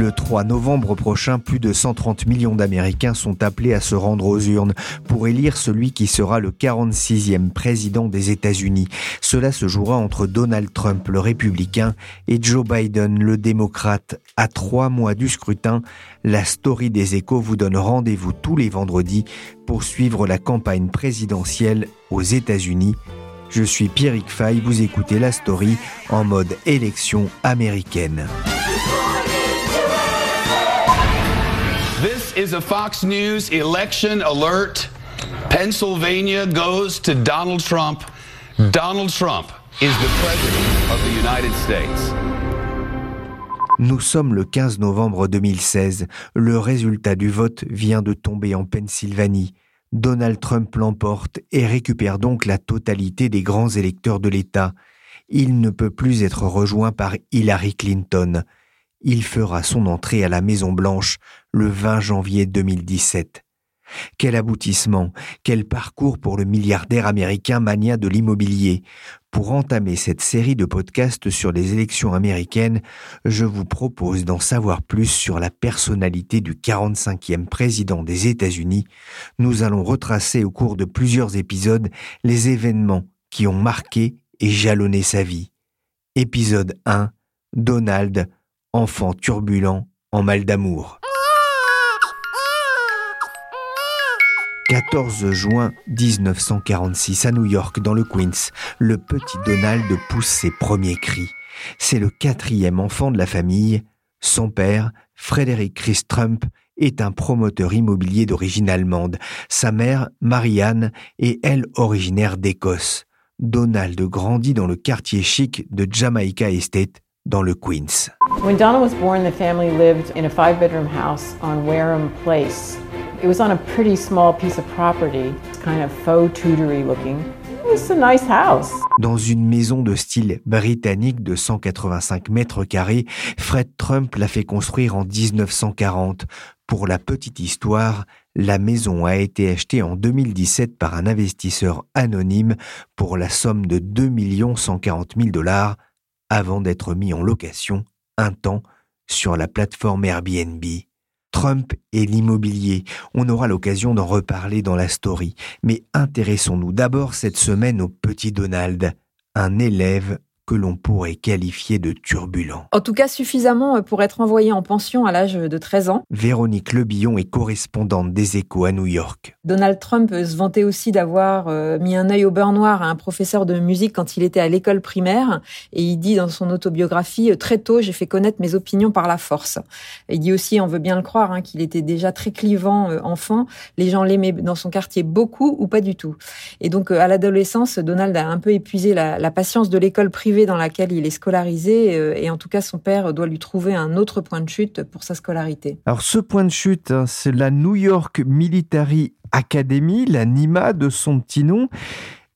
Le 3 novembre prochain, plus de 130 millions d'Américains sont appelés à se rendre aux urnes pour élire celui qui sera le 46e président des États-Unis. Cela se jouera entre Donald Trump, le républicain, et Joe Biden, le démocrate. À trois mois du scrutin, la story des échos vous donne rendez-vous tous les vendredis pour suivre la campagne présidentielle aux États-Unis. Je suis Pierrick Fay, vous écoutez la story en mode élection américaine. Is a Fox News election alert. Pennsylvania goes to Donald Trump. Donald Trump is the president of the United States. Nous sommes le 15 novembre 2016. Le résultat du vote vient de tomber en Pennsylvanie. Donald Trump l'emporte et récupère donc la totalité des grands électeurs de l'État. Il ne peut plus être rejoint par Hillary Clinton. Il fera son entrée à la Maison Blanche le 20 janvier 2017. Quel aboutissement, quel parcours pour le milliardaire américain mania de l'immobilier. Pour entamer cette série de podcasts sur les élections américaines, je vous propose d'en savoir plus sur la personnalité du 45e président des États-Unis. Nous allons retracer au cours de plusieurs épisodes les événements qui ont marqué et jalonné sa vie. Épisode 1. Donald, enfant turbulent en mal d'amour. 14 juin 1946 à New York, dans le Queens, le petit Donald pousse ses premiers cris. C'est le quatrième enfant de la famille. Son père, Frédéric Chris Trump, est un promoteur immobilier d'origine allemande. Sa mère, Marianne, est elle originaire d'Écosse. Donald grandit dans le quartier chic de Jamaica Estate, dans le Queens. When Donald was born, the family lived in a five-bedroom house on Wareham Place. It was on a pretty small piece of property. It's kind of faux Tudory looking. It's a nice house. Dans une maison de style britannique de 185 mètres carrés, Fred Trump l'a fait construire en 1940. Pour la petite histoire, la maison a été achetée en 2017 par un investisseur anonyme pour la somme de 2 140 000 dollars avant d'être mis en location un temps sur la plateforme Airbnb. Trump et l'immobilier, on aura l'occasion d'en reparler dans la story, mais intéressons-nous d'abord cette semaine au petit Donald, un élève que l'on pourrait qualifier de turbulent. En tout cas, suffisamment euh, pour être envoyé en pension à l'âge de 13 ans. Véronique Lebillon est correspondante des échos à New York. Donald Trump se vantait aussi d'avoir euh, mis un œil au beurre noir à un professeur de musique quand il était à l'école primaire. Et il dit dans son autobiographie, euh, très tôt, j'ai fait connaître mes opinions par la force. il dit aussi, on veut bien le croire, hein, qu'il était déjà très clivant enfant. Les gens l'aimaient dans son quartier beaucoup ou pas du tout. Et donc, à l'adolescence, Donald a un peu épuisé la, la patience de l'école privée dans laquelle il est scolarisé euh, et en tout cas son père doit lui trouver un autre point de chute pour sa scolarité. Alors ce point de chute, hein, c'est la New York Military Academy, la NIMA de son petit nom.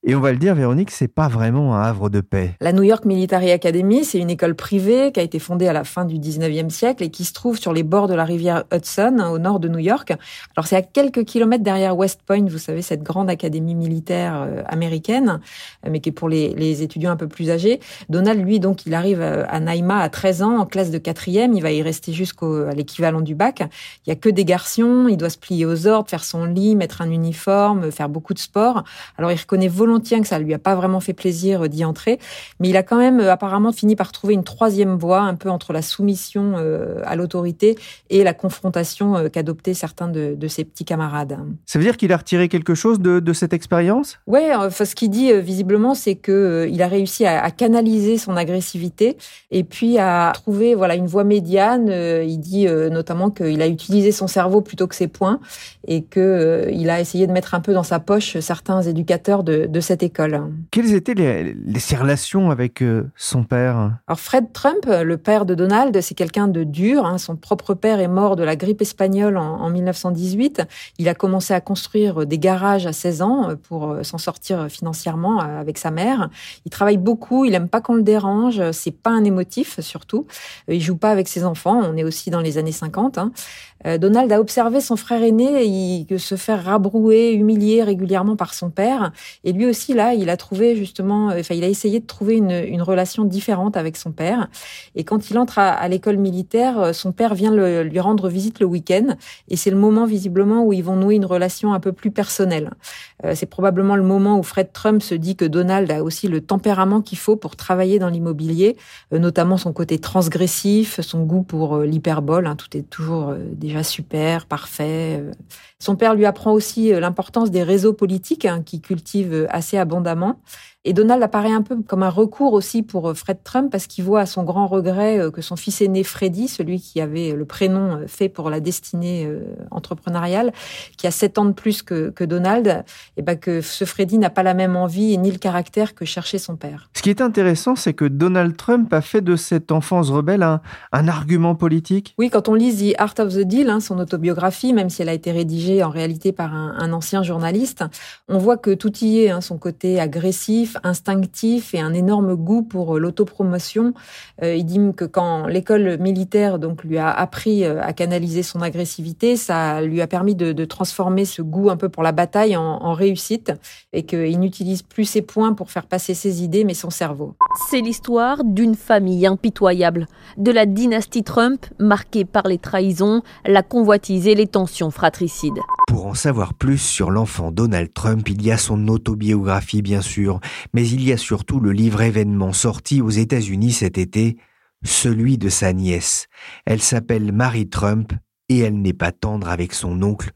Et on va le dire, Véronique, c'est pas vraiment un havre de paix. La New York Military Academy, c'est une école privée qui a été fondée à la fin du 19e siècle et qui se trouve sur les bords de la rivière Hudson, au nord de New York. Alors c'est à quelques kilomètres derrière West Point, vous savez, cette grande académie militaire euh, américaine, euh, mais qui est pour les, les, étudiants un peu plus âgés. Donald, lui, donc, il arrive euh, à Naïma à 13 ans, en classe de quatrième. Il va y rester jusqu'à l'équivalent du bac. Il y a que des garçons. Il doit se plier aux ordres, faire son lit, mettre un uniforme, faire beaucoup de sport. Alors il reconnaît volontairement tient que ça lui a pas vraiment fait plaisir euh, d'y entrer, mais il a quand même euh, apparemment fini par trouver une troisième voie, un peu entre la soumission euh, à l'autorité et la confrontation qu'adoptaient certains de, ses petits camarades. Ça veut dire qu'il a retiré quelque chose de, cette expérience? Ouais, enfin, ce qu'il dit visiblement, c'est que il a réussi à, canaliser son agressivité et puis à trouver voilà une voie médiane. il dit notamment qu'il a utilisé son cerveau plutôt que ses poings et que il a essayé de mettre un peu dans sa poche certains éducateurs de, de cette école. Quelles étaient les, ses relations avec euh, son père? Alors Fred Trump, le père de Donald, c'est quelqu'un de dur. Hein. Son propre père est mort de la grippe espagnole en, en 1918. Il a commencé à construire des garages à 16 ans pour s'en sortir financièrement avec sa mère. Il travaille beaucoup, il aime pas qu'on le dérange, c'est pas un émotif surtout. Il joue pas avec ses enfants, on est aussi dans les années 50. Hein. Euh, Donald a observé son frère aîné se faire rabrouer, humilier régulièrement par son père. Et lui aussi, là, il a trouvé justement, euh, enfin, il a essayé de trouver une, relation différente avec son père. Et quand il entre à, l'école militaire, euh, son père vient lui rendre visite le week-end. Et c'est le moment, visiblement, où ils vont nouer une relation un peu plus personnelle. c'est probablement le moment où Fred Trump se dit que Donald a aussi le tempérament qu'il faut pour travailler dans l'immobilier, notamment son côté transgressif, son goût pour l'hyperbole. Hein, tout est toujours déjà super, parfait. Son père lui apprend aussi euh, l'importance des réseaux politiques hein, qui cultive euh, assez abondamment. Et Donald apparaît un peu comme un recours aussi pour euh, Fred Trump parce qu'il voit à son grand regret que son fils aîné Freddy, celui qui avait le prénom fait pour la destinée entrepreneuriale, qui a sept ans de plus que, que Donald, et eh ben que ce Freddy n'a pas la même envie ni le caractère que cherchait son père. Ce qui est intéressant, c'est que Donald Trump a fait de cette enfance rebelle un, un argument politique. Oui, quand on lit The Art of the Deal, hein, son autobiographie, même si elle a été rédigée en réalité par un, ancien journaliste. On voit que tout y est, hein, son côté agressif, instinctif et un énorme goût pour euh, l'autopromotion. Euh, il dit que quand l'école militaire donc lui a appris euh, à canaliser son agressivité, ça lui a permis de, transformer ce goût un peu pour la bataille en, en réussite et qu'il n'utilise plus ses points pour faire passer ses idées, mais son cerveau. C'est l'histoire d'une famille impitoyable, de la dynastie Trump marquée par les trahisons, la convoitise et les tensions fratricides. Pour en savoir plus sur l'enfant Donald Trump, il y a son autobiographie bien sûr, mais il y a surtout le livre événement sorti aux États-Unis cet été, celui de sa nièce. Elle s'appelle Mary Trump et elle n'est pas tendre avec son oncle,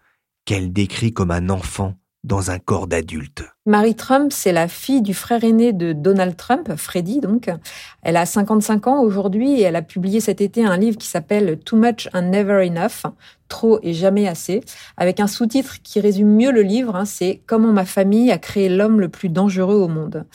qu'elle décrit comme un enfant dans un corps d'adulte. Mary Trump, c'est la fille du frère aîné de Donald Trump, Freddie donc. Elle a 55 ans aujourd'hui et elle a publié cet été un livre qui s'appelle Too Much and Never Enough, trop et jamais assez, avec un sous-titre qui résume mieux le livre, hein, c'est Comment ma famille a créé l'homme le plus dangereux au monde.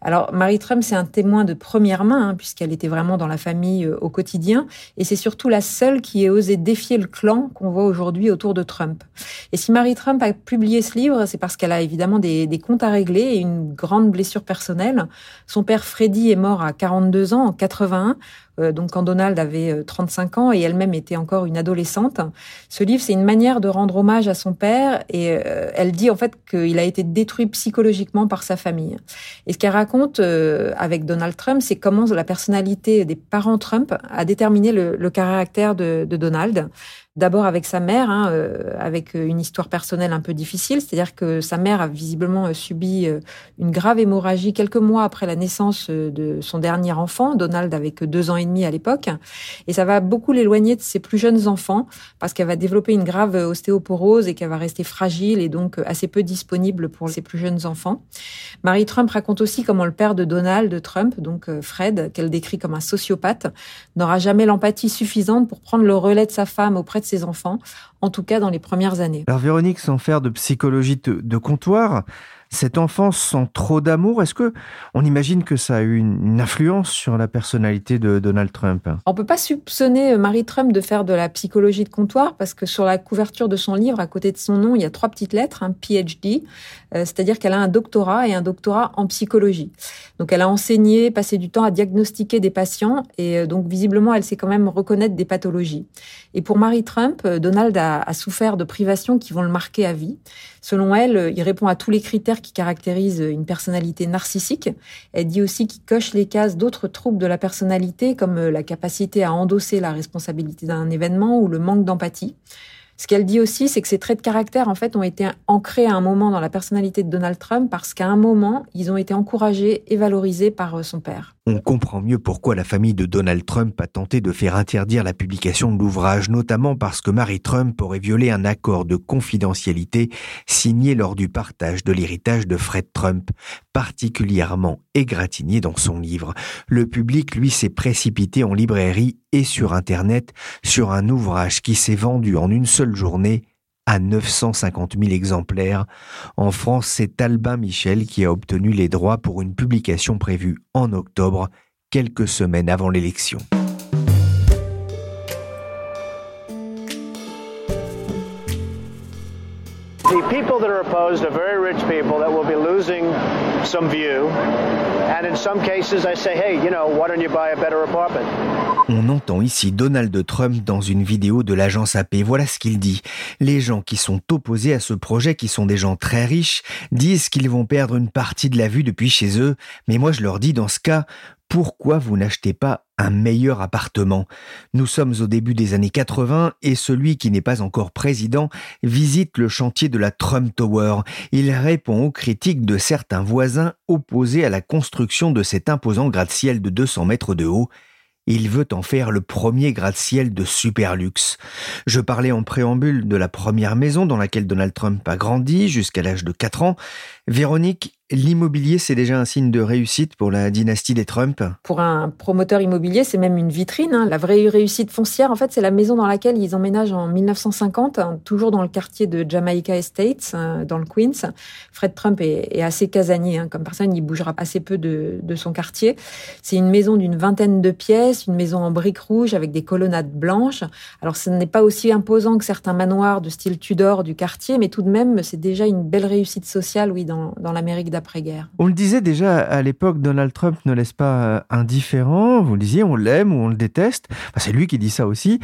Alors Mary Trump, c'est un témoin de première main, hein, puisqu'elle était vraiment dans la famille euh, au quotidien, et c'est surtout la seule qui ait osé défier le clan qu'on voit aujourd'hui autour de Trump. Et si Mary Trump a publié ce livre, c'est parce qu'elle a évidemment des, des comptes à régler et une grande blessure personnelle. Son père Freddy est mort à 42 ans, en 81, euh, donc quand Donald avait 35 euh, ans et elle-même était encore une adolescente. Ce livre, c'est une manière de rendre hommage à son père et euh, elle dit en fait qu'il a été détruit psychologiquement par sa famille. Et ce qu'elle raconte avec Donald Trump, c'est comment la personnalité des parents Trump a déterminé le, caractère de, Donald. D'abord avec sa mère, hein, euh, avec une histoire personnelle un peu difficile, c'est-à-dire que sa mère a visiblement euh, subi euh, une grave hémorragie quelques mois après la naissance de son dernier enfant, Donald avait que deux ans demi à l'époque, et ça va beaucoup l'éloigner de ses plus jeunes enfants parce qu'elle va développer une grave ostéoporose et qu'elle va rester fragile et donc assez peu disponible pour ses plus jeunes enfants. Marie Trump raconte aussi comment le père de Donald Trump, donc Fred, qu'elle décrit comme un sociopathe, n'aura jamais l'empathie suffisante pour prendre le relais de sa femme auprès de ses enfants, en tout cas dans les premières années. Alors Véronique, sans faire de psychologie de comptoir, cette enfance sans trop d'amour, est-ce que on imagine que ça a eu une, influence sur la personnalité de Donald Trump? On peut pas soupçonner euh, Marie Trump de faire de la psychologie de comptoir parce que sur la couverture de son livre, à côté de son nom, il y a trois petites lettres, un PhD, euh, c'est-à-dire qu'elle a un doctorat et un doctorat en psychologie. Donc elle a enseigné, passé du temps à diagnostiquer des patients et euh, donc visiblement elle sait quand même reconnaître des pathologies. Et pour Marie Trump, Donald a, a souffert de privations qui vont le marquer à vie. Selon elle, il répond à tous les critères qui caractérise une personnalité narcissique. Elle dit aussi qu'il coche les cases d'autres troubles de la personnalité, comme la capacité à endosser la responsabilité d'un événement ou le manque d'empathie. Ce qu'elle dit aussi, c'est que ces traits de caractère, en fait, ont été ancrés à un moment dans la personnalité de Donald Trump parce qu'à un moment, ils ont été encouragés et valorisés par euh, son père. On comprend mieux pourquoi la famille de Donald Trump a tenté de faire interdire la publication de l'ouvrage, notamment parce que Mary Trump aurait violé un accord de confidentialité signé lors du partage de l'héritage de Fred Trump, particulièrement égratigné dans son livre. Le public, lui, s'est précipité en librairie et sur Internet sur un ouvrage qui s'est vendu en une journée à 950 000 exemplaires. En France, c'est Albin Michel qui a obtenu les droits pour une publication prévue en octobre, quelques semaines avant l'élection. The people that are opposed are very rich people that will be losing some view. And in some cases, I say, hey, you know, why don't you buy a better apartment? On entend ici Donald Trump dans une vidéo de l'agence AP. Voilà ce qu'il dit. Les gens qui sont opposés à ce projet, qui sont des gens très riches, disent qu'ils vont perdre une partie de la vue depuis chez eux. Mais moi, je leur dis, dans ce cas, pourquoi vous n'achetez pas un meilleur appartement? Nous sommes au début des années 80 et celui qui n'est pas encore président visite le chantier de la Trump Tower. Il répond aux critiques de certains voisins opposés à la construction de cet imposant gratte-ciel de 200 mètres de haut. Il veut en faire le premier gratte-ciel de super luxe. Je parlais en préambule de la première maison dans laquelle Donald Trump a grandi jusqu'à l'âge de 4 ans. Véronique, l'immobilier, c'est déjà un signe de réussite pour la dynastie des Trump? Pour un promoteur immobilier, c'est même une vitrine. Hein. La vraie réussite foncière, en fait, c'est la maison dans laquelle ils emménagent en 1950, hein, toujours dans le quartier de Jamaica Estates, hein, dans le Queens. Fred Trump est, assez casanier, comme personne, il bougera assez peu de, son quartier. C'est une maison d'une vingtaine de pièces, une maison en briques rouges avec des colonnades blanches. Alors, ce n'est pas aussi imposant que certains manoirs de style Tudor du quartier, mais tout de même, c'est déjà une belle réussite sociale, oui, dans, l'Amérique d'après-guerre. On le disait déjà à l'époque, Donald Trump ne laisse pas euh, indifférent. Vous le disiez, on l'aime ou on le déteste. c'est lui qui dit ça aussi.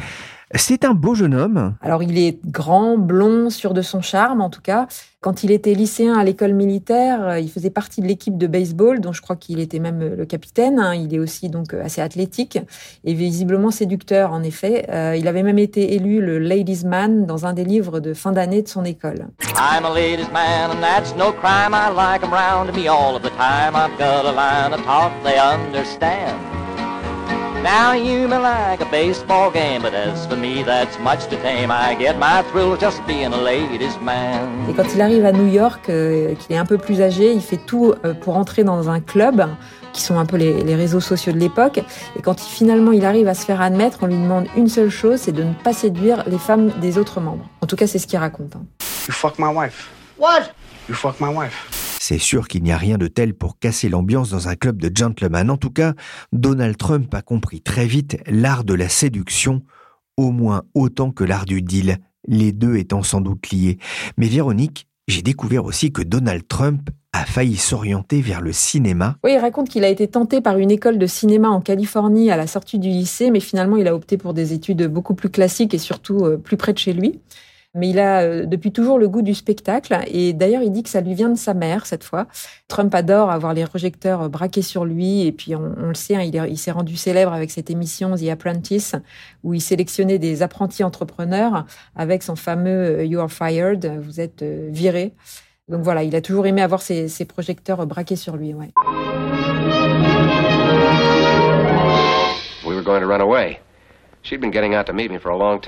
C'est un beau jeune homme. Alors il est grand, blond, sûr de son charme en tout cas. Quand il était lycéen à l'école militaire, euh, il faisait partie de l'équipe de baseball, dont je crois qu'il était même euh, le capitaine. Hein. Il est aussi donc euh, assez athlétique et visiblement séducteur en effet. il avait même été élu le Ladies Man dans un des livres de fin d'année de son école. I'm a ladies man and that's no crime. I like them round me all of the time. I've got a line of talk they understand. Now you may like a baseball game, but as for me, that's much too tame. I get my thrill just being a ladies man. Et quand il arrive à New York, euh, qu'il est un peu plus âgé, il fait tout euh, pour entrer dans un club qui sont un peu les, les réseaux sociaux de l'époque. Et quand il, finalement il arrive à se faire admettre, on lui demande une seule chose, c'est de ne pas séduire les femmes des autres membres. En tout cas, c'est ce qu'il raconte. Hein. You fuck my wife. What? You fuck my wife. C'est sûr qu'il n'y a rien de tel pour casser l'ambiance dans un club de gentlemen. En tout cas, Donald Trump a compris très vite l'art de la séduction, au moins autant que l'art du deal, les deux étant sans doute liés. Mais Véronique, j'ai découvert aussi que Donald Trump a failli s'orienter vers le cinéma. Oui, il raconte qu'il a été tenté par une école de cinéma en Californie à la sortie du lycée, mais finalement il a opté pour des études beaucoup plus classiques et surtout euh, plus près de chez lui. Mais il a euh, depuis toujours le goût du spectacle. Et d'ailleurs, il dit que ça lui vient de sa mère cette fois. Trump adore avoir les projecteurs euh, braqués sur lui. Et puis, on, le sait, hein, il, s'est rendu célèbre avec cette émission The Apprentice, où il sélectionnait des apprentis entrepreneurs avec son fameux euh, You are fired, vous êtes viré. Donc voilà, il a toujours aimé avoir ses, projecteurs braqués sur lui. Ouais. We were going to run away. She'd me for a long.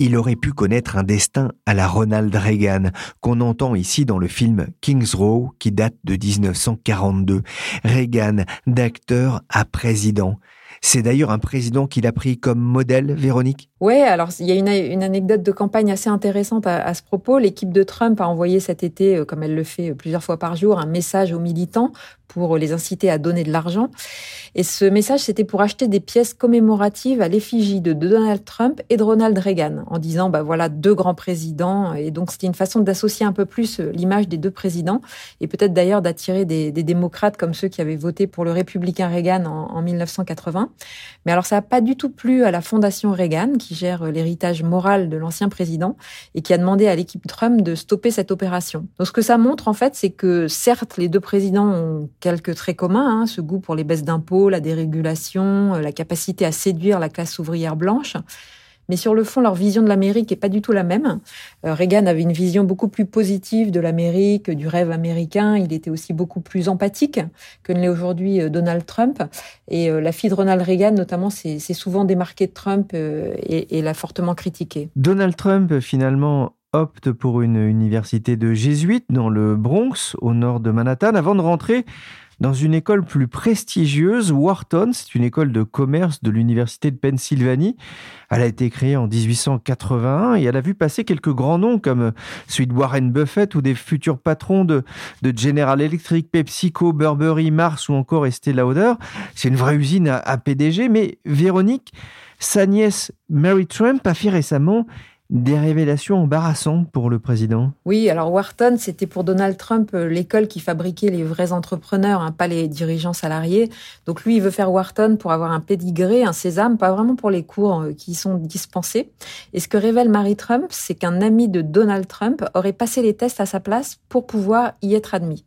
Il aurait pu connaître un destin à la Ronald Reagan, qu'on entend ici dans le film King's Row, qui date de 1942. Reagan, d'acteur à président. C'est d'ailleurs un président qu'il a pris comme modèle, Véronique Oui, alors il y a une, anecdote de campagne assez intéressante à, ce propos. L'équipe de Trump a envoyé cet été, euh, comme elle le fait plusieurs fois par jour, un message aux militants pour les inciter à donner de l'argent. Et ce message, c'était pour acheter des pièces commémoratives à l'effigie de Donald Trump et de Ronald Reagan, en disant, bah voilà, deux grands présidents. Et donc, c'était une façon d'associer un peu plus euh, l'image des deux présidents, et peut-être d'ailleurs d'attirer des, démocrates comme ceux qui avaient voté pour le républicain Reagan en, en 1980. Mais alors, ça n'a pas du tout plu à la Fondation Reagan, qui gère euh, l'héritage moral de l'ancien président, et qui a demandé à l'équipe Trump de stopper cette opération. Donc, ce que ça montre, en fait, c'est que certes, les deux présidents ont quelques traits communs, hein, ce goût pour les baisses d'impôts, la dérégulation, euh, la capacité à séduire la classe ouvrière blanche. Mais sur le fond, leur vision de l'Amérique est pas du tout la même. Euh, Reagan avait une vision beaucoup plus positive de l'Amérique, du rêve américain. Il était aussi beaucoup plus empathique que ne l'est aujourd'hui euh, Donald Trump. Et la fille de Ronald Reagan, notamment, s'est souvent démarquée de Trump et, et l'a fortement critiqué. Donald Trump, finalement, opte pour une université de jésuites dans le Bronx, au nord de Manhattan, avant de rentrer dans une école plus prestigieuse, Wharton, c'est une école de commerce de l'Université de Pennsylvanie. Elle a été créée en 1881 et elle a vu passer quelques grands noms comme celui de Warren Buffett ou des futurs patrons de, General Electric, PepsiCo, Burberry, Mars ou encore Estée Lauder. C'est une vraie usine à PDG, mais Véronique, sa nièce Mary Trump a fait récemment des révélations embarrassantes pour le président. Oui, alors Wharton, c'était pour Donald Trump euh, l'école qui fabriquait les vrais entrepreneurs, hein, pas les dirigeants salariés. Donc lui, il veut faire Wharton pour avoir un pédigré, un sésame, pas vraiment pour les cours euh, qui sont dispensés. Et ce que révèle Mary Trump, c'est qu'un ami de Donald Trump aurait passé les tests à sa place pour pouvoir y être admis.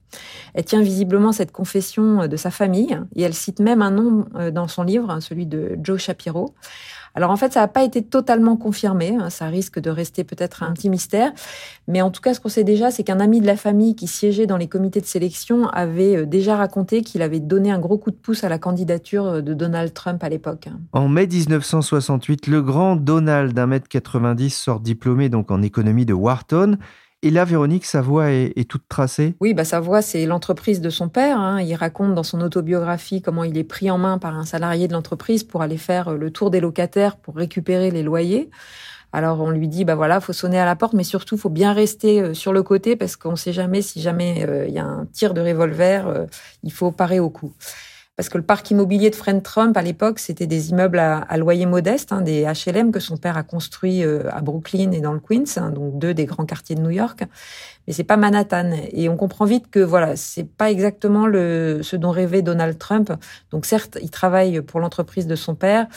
Elle tient visiblement cette confession euh, de sa famille et elle cite même un nom dans son livre, hein, celui de Joe Shapiro. Alors en fait, ça n'a pas été totalement confirmé, hein, ça risque de rester peut-être un petit mystère, mais en tout cas, ce qu'on sait déjà, c'est qu'un ami de la famille qui siégeait dans les comités de sélection avait euh, déjà raconté qu'il avait donné un gros coup de pouce à la candidature euh, de Donald Trump à l'époque. En mai 1968, le grand Donald d'un mètre 90 sort diplômé donc en économie de Wharton. Et là, Véronique, sa voix est, toute tracée Oui, bah, sa voix, c'est l'entreprise de son père. Hein. Il raconte dans son autobiographie comment il est pris en main par un salarié de l'entreprise pour aller faire euh, le tour des locataires pour récupérer les loyers. Alors on lui dit bah voilà, faut sonner à la porte, mais surtout faut bien rester euh, sur le côté parce qu'on ne sait jamais si jamais euh, il y a un tir de revolver, il faut parer au coup parce que le parc immobilier de Fred Trump à l'époque, c'était des immeubles à, loyer modeste, hein, des HLM que son père a construits euh, à Brooklyn et dans le Queens, hein, donc deux des grands quartiers de New York. Mais c'est pas Manhattan, et on comprend vite que voilà, c'est pas exactement le ce dont rêvait Donald Trump. Donc certes, il travaille pour l'entreprise de son père,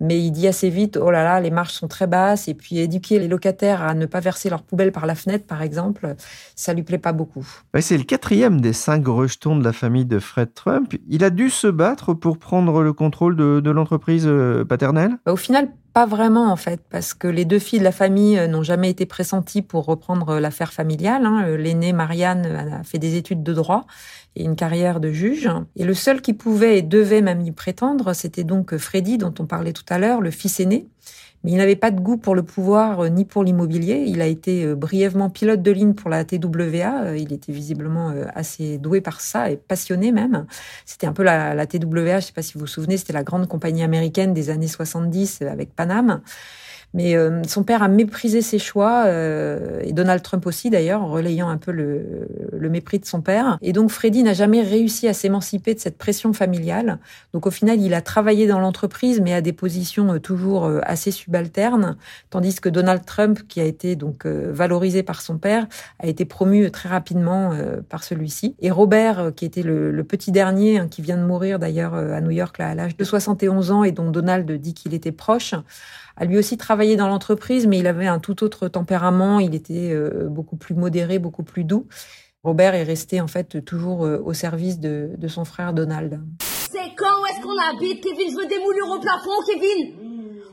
mais il dit assez vite, oh là là, les marges sont très basses, et puis éduquer les locataires à ne pas verser leurs poubelles par la fenêtre, par exemple, ça lui plaît pas beaucoup. c'est le quatrième des cinq rejetons de la famille de Fred Trump. Il a dû se battre pour prendre le contrôle de, l'entreprise euh, paternelle? Bah, Au final, pas vraiment en fait, parce que les deux filles de la famille euh, n'ont jamais été pressenties pour reprendre euh, l'affaire familiale. Hein. L'aînée Marianne a fait des études de droit et une carrière de juge. Et le seul qui pouvait et devait même y prétendre, c'était donc Freddy, dont on parlait tout à l'heure, le fils aîné. Mais il n'avait pas de goût pour le pouvoir euh, ni pour l'immobilier. Il a été euh, brièvement pilote de ligne pour la TWA. Euh, il était visiblement assez doué par ça et passionné même. C'était un peu la, TWA, je ne sais pas si vous vous souvenez, c'était la grande compagnie américaine des années 70 avec Paname. Mais euh, son père a méprisé ses choix, euh, et Donald Trump aussi d'ailleurs, en relayant un peu le, mépris de son père. Et donc Freddy n'a jamais réussi à s'émanciper de cette pression familiale. Donc au final, il a travaillé dans l'entreprise, mais à des positions euh, toujours assez subalternes, tandis que Donald Trump, qui a été donc valorisé par son père, a été promu très rapidement par celui-ci. Et Robert, qui était le, le petit dernier, hein, qui vient de mourir d'ailleurs à New York là, à l'âge de 71 ans, et dont Donald dit qu'il était proche, a lui aussi travaillé dans l'entreprise, mais il avait un tout autre tempérament. Il était euh, beaucoup plus modéré, beaucoup plus doux. Robert est resté en fait toujours euh, au service de, son frère Donald. C'est quand est-ce qu'on habite, Kevin? Je veux des moulures au plafond, Kevin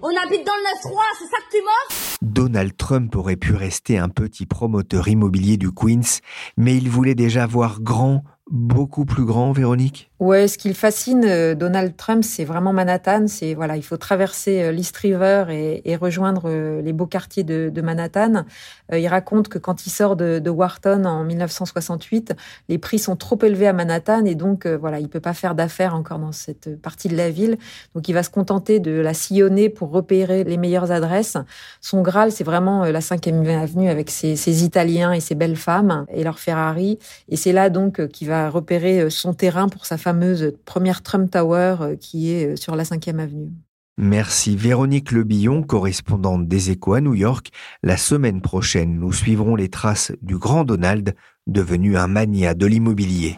On habite dans le 9-3, c'est ça que tu m'offres Donald Trump aurait pu rester un petit promoteur immobilier du Queens, mais il voulait déjà voir grand, beaucoup plus grand, Véronique? Ouais, ce qui le fascine, euh, Donald Trump, c'est vraiment Manhattan. C'est voilà, il faut traverser euh, l'East River et, rejoindre euh, les beaux quartiers de, Manhattan. il raconte que quand il sort de, de, Wharton en 1968, les prix sont trop élevés à Manhattan et donc voilà, il peut pas faire d'affaires encore dans cette partie de la ville. Donc il va se contenter de la sillonner pour repérer les meilleures adresses. Son c'est vraiment la 5e avenue avec ses, ses, Italiens et ses belles femmes et leurs Ferrari. Et c'est là donc qu'il va repérer son terrain pour sa fameuse première Trump Tower euh, qui est euh, sur la 5e avenue. Merci Véronique Lebillon, correspondante des Échos à New York. La semaine prochaine, nous suivrons les traces du grand Donald, devenu un mania de l'immobilier.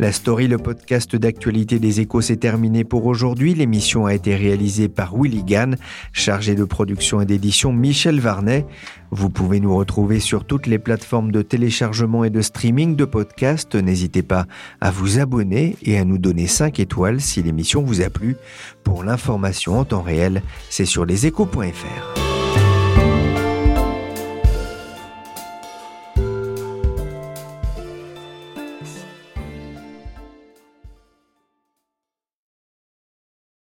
La story, le podcast d'actualité des échos, s'est terminé pour aujourd'hui. L'émission a été réalisée par Willy Gann, chargé de production et d'édition Michel Varnet. Vous pouvez nous retrouver sur toutes les plateformes de téléchargement et de streaming de podcasts. N'hésitez pas à vous abonner et à nous donner 5 étoiles si l'émission vous a plu. Pour l'information en temps réel, c'est sur leséchos.fr.